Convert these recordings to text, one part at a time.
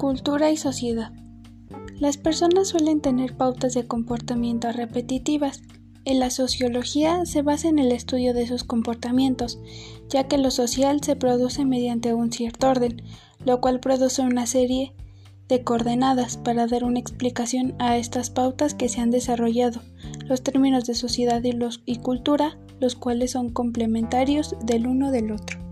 Cultura y sociedad. Las personas suelen tener pautas de comportamiento repetitivas. En la sociología se basa en el estudio de sus comportamientos, ya que lo social se produce mediante un cierto orden, lo cual produce una serie de coordenadas para dar una explicación a estas pautas que se han desarrollado, los términos de sociedad y, y cultura, los cuales son complementarios del uno del otro.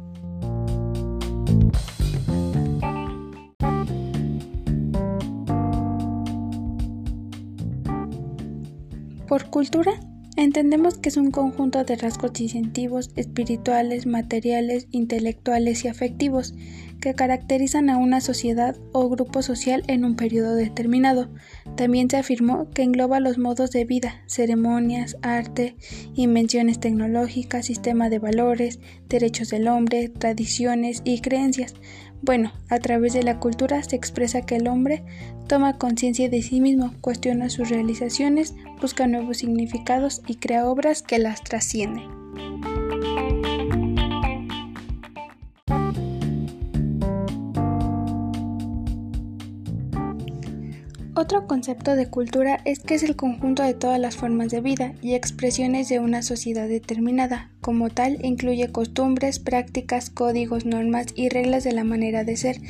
Por cultura entendemos que es un conjunto de rasgos distintivos espirituales, materiales, intelectuales y afectivos que caracterizan a una sociedad o grupo social en un periodo determinado. También se afirmó que engloba los modos de vida, ceremonias, arte, invenciones tecnológicas, sistema de valores, derechos del hombre, tradiciones y creencias, bueno, a través de la cultura se expresa que el hombre toma conciencia de sí mismo, cuestiona sus realizaciones, busca nuevos significados y crea obras que las trascienden. Otro concepto de cultura es que es el conjunto de todas las formas de vida y expresiones de una sociedad determinada. Como tal, incluye costumbres, prácticas, códigos, normas y reglas de la manera de ser,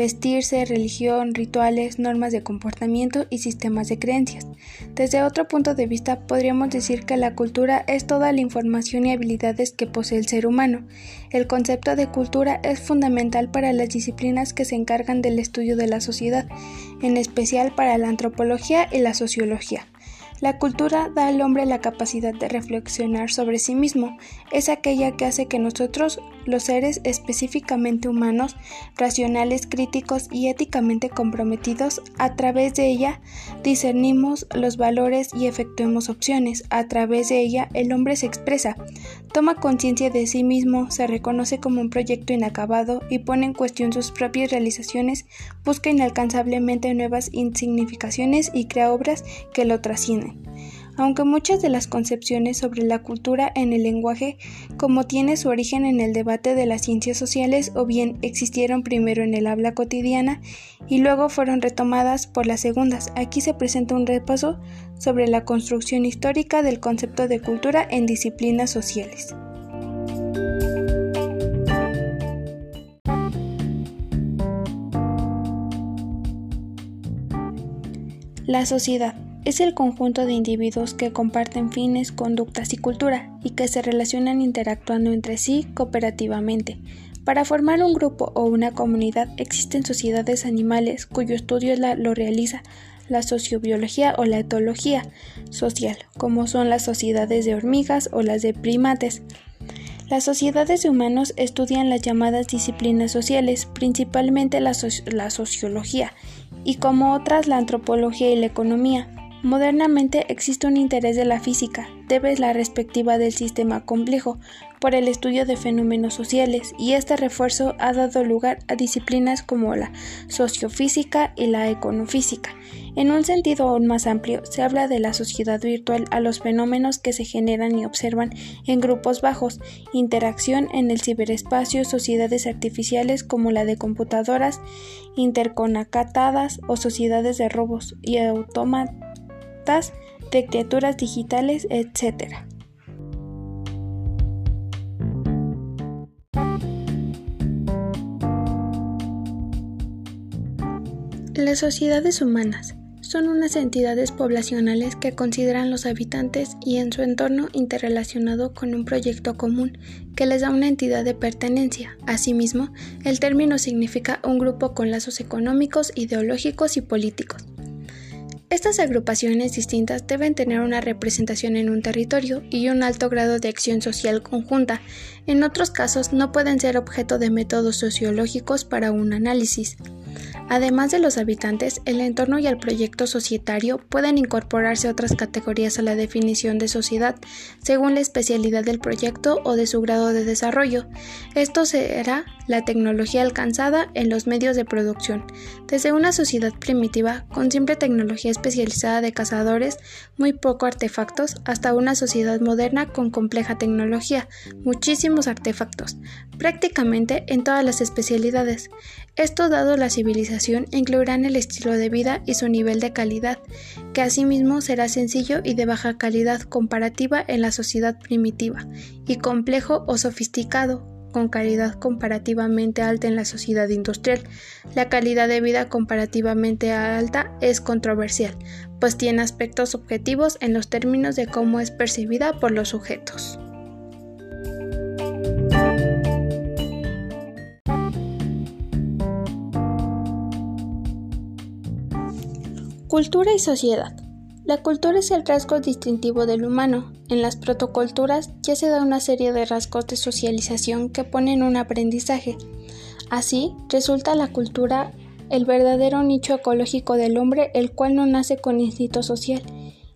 vestirse, religión, rituales, normas de comportamiento y sistemas de creencias. Desde otro punto de vista, podríamos decir que la cultura es toda la información y habilidades que posee el ser humano. El concepto de cultura es fundamental para las disciplinas que se encargan del estudio de la sociedad, en especial para la antropología y la sociología. La cultura da al hombre la capacidad de reflexionar sobre sí mismo. Es aquella que hace que nosotros, los seres específicamente humanos, racionales, críticos y éticamente comprometidos, a través de ella discernimos los valores y efectuemos opciones. A través de ella el hombre se expresa, toma conciencia de sí mismo, se reconoce como un proyecto inacabado y pone en cuestión sus propias realizaciones, busca inalcanzablemente nuevas insignificaciones y crea obras que lo trascienden. Aunque muchas de las concepciones sobre la cultura en el lenguaje, como tiene su origen en el debate de las ciencias sociales o bien existieron primero en el habla cotidiana y luego fueron retomadas por las segundas, aquí se presenta un repaso sobre la construcción histórica del concepto de cultura en disciplinas sociales. La sociedad es el conjunto de individuos que comparten fines, conductas y cultura y que se relacionan interactuando entre sí cooperativamente. Para formar un grupo o una comunidad existen sociedades animales cuyo estudio lo realiza la sociobiología o la etología social, como son las sociedades de hormigas o las de primates. Las sociedades de humanos estudian las llamadas disciplinas sociales, principalmente la, la sociología, y como otras la antropología y la economía. Modernamente existe un interés de la física, debe la respectiva del sistema complejo, por el estudio de fenómenos sociales, y este refuerzo ha dado lugar a disciplinas como la sociofísica y la econofísica. En un sentido aún más amplio, se habla de la sociedad virtual a los fenómenos que se generan y observan en grupos bajos, interacción en el ciberespacio, sociedades artificiales como la de computadoras interconectadas o sociedades de robos y autómatas de criaturas digitales, etc. Las sociedades humanas son unas entidades poblacionales que consideran los habitantes y en su entorno interrelacionado con un proyecto común que les da una entidad de pertenencia. Asimismo, el término significa un grupo con lazos económicos, ideológicos y políticos. Estas agrupaciones distintas deben tener una representación en un territorio y un alto grado de acción social conjunta. En otros casos no pueden ser objeto de métodos sociológicos para un análisis. Además de los habitantes, el entorno y el proyecto societario pueden incorporarse otras categorías a la definición de sociedad, según la especialidad del proyecto o de su grado de desarrollo. Esto será la tecnología alcanzada en los medios de producción, desde una sociedad primitiva con simple tecnología especializada de cazadores, muy poco artefactos, hasta una sociedad moderna con compleja tecnología, muchísimos artefactos, prácticamente en todas las especialidades. Esto dado la civilización incluirán el estilo de vida y su nivel de calidad, que asimismo será sencillo y de baja calidad comparativa en la sociedad primitiva, y complejo o sofisticado, con calidad comparativamente alta en la sociedad industrial. La calidad de vida comparativamente alta es controversial, pues tiene aspectos objetivos en los términos de cómo es percibida por los sujetos. Cultura y sociedad. La cultura es el rasgo distintivo del humano. En las protoculturas ya se da una serie de rasgos de socialización que ponen un aprendizaje. Así, resulta la cultura el verdadero nicho ecológico del hombre, el cual no nace con instinto social,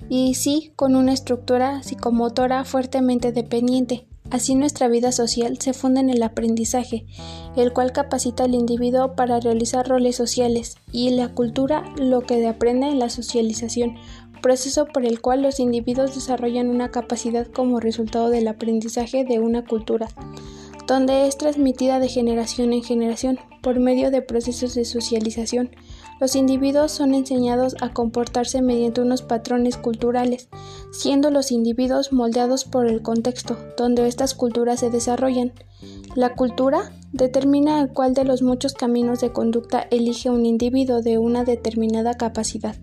y sí con una estructura psicomotora fuertemente dependiente, Así nuestra vida social se funda en el aprendizaje, el cual capacita al individuo para realizar roles sociales, y la cultura lo que aprende en la socialización, proceso por el cual los individuos desarrollan una capacidad como resultado del aprendizaje de una cultura, donde es transmitida de generación en generación por medio de procesos de socialización. Los individuos son enseñados a comportarse mediante unos patrones culturales, siendo los individuos moldeados por el contexto donde estas culturas se desarrollan. La cultura determina el cuál de los muchos caminos de conducta elige un individuo de una determinada capacidad,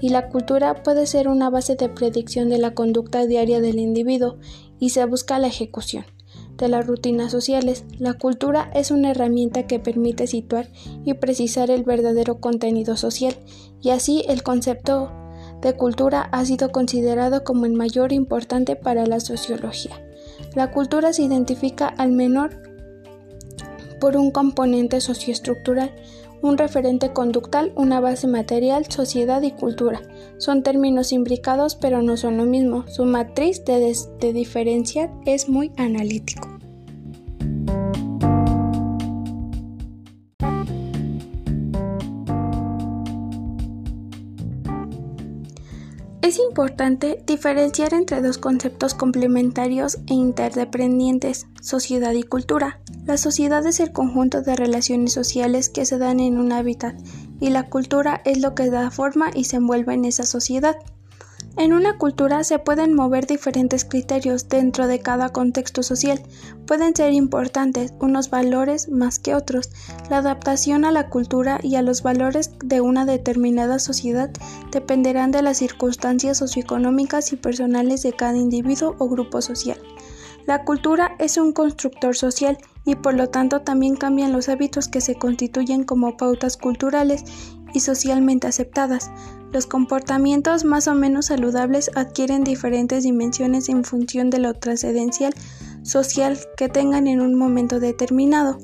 y la cultura puede ser una base de predicción de la conducta diaria del individuo y se busca la ejecución de las rutinas sociales. La cultura es una herramienta que permite situar y precisar el verdadero contenido social, y así el concepto de cultura ha sido considerado como el mayor importante para la sociología. La cultura se identifica al menor por un componente socioestructural, un referente conductal, una base material, sociedad y cultura. Son términos imbricados pero no son lo mismo. Su matriz de, de diferenciar es muy analítico. Es importante diferenciar entre dos conceptos complementarios e interdependientes, sociedad y cultura. La sociedad es el conjunto de relaciones sociales que se dan en un hábitat y la cultura es lo que da forma y se envuelve en esa sociedad. En una cultura se pueden mover diferentes criterios dentro de cada contexto social. Pueden ser importantes unos valores más que otros. La adaptación a la cultura y a los valores de una determinada sociedad dependerán de las circunstancias socioeconómicas y personales de cada individuo o grupo social. La cultura es un constructor social y por lo tanto también cambian los hábitos que se constituyen como pautas culturales y socialmente aceptadas. Los comportamientos más o menos saludables adquieren diferentes dimensiones en función de lo trascendencial social que tengan en un momento determinado.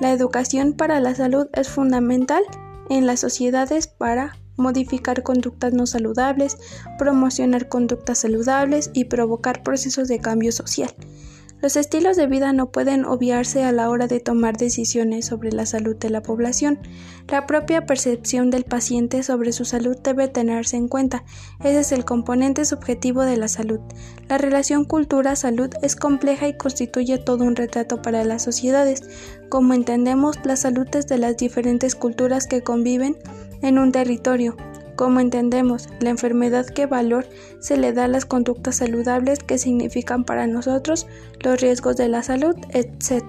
La educación para la salud es fundamental en las sociedades para modificar conductas no saludables, promocionar conductas saludables y provocar procesos de cambio social. Los estilos de vida no pueden obviarse a la hora de tomar decisiones sobre la salud de la población. La propia percepción del paciente sobre su salud debe tenerse en cuenta. Ese es el componente subjetivo de la salud. La relación cultura-salud es compleja y constituye todo un retrato para las sociedades. Como entendemos, la salud es de las diferentes culturas que conviven en un territorio. Como entendemos la enfermedad, qué valor se le da a las conductas saludables que significan para nosotros los riesgos de la salud, etc.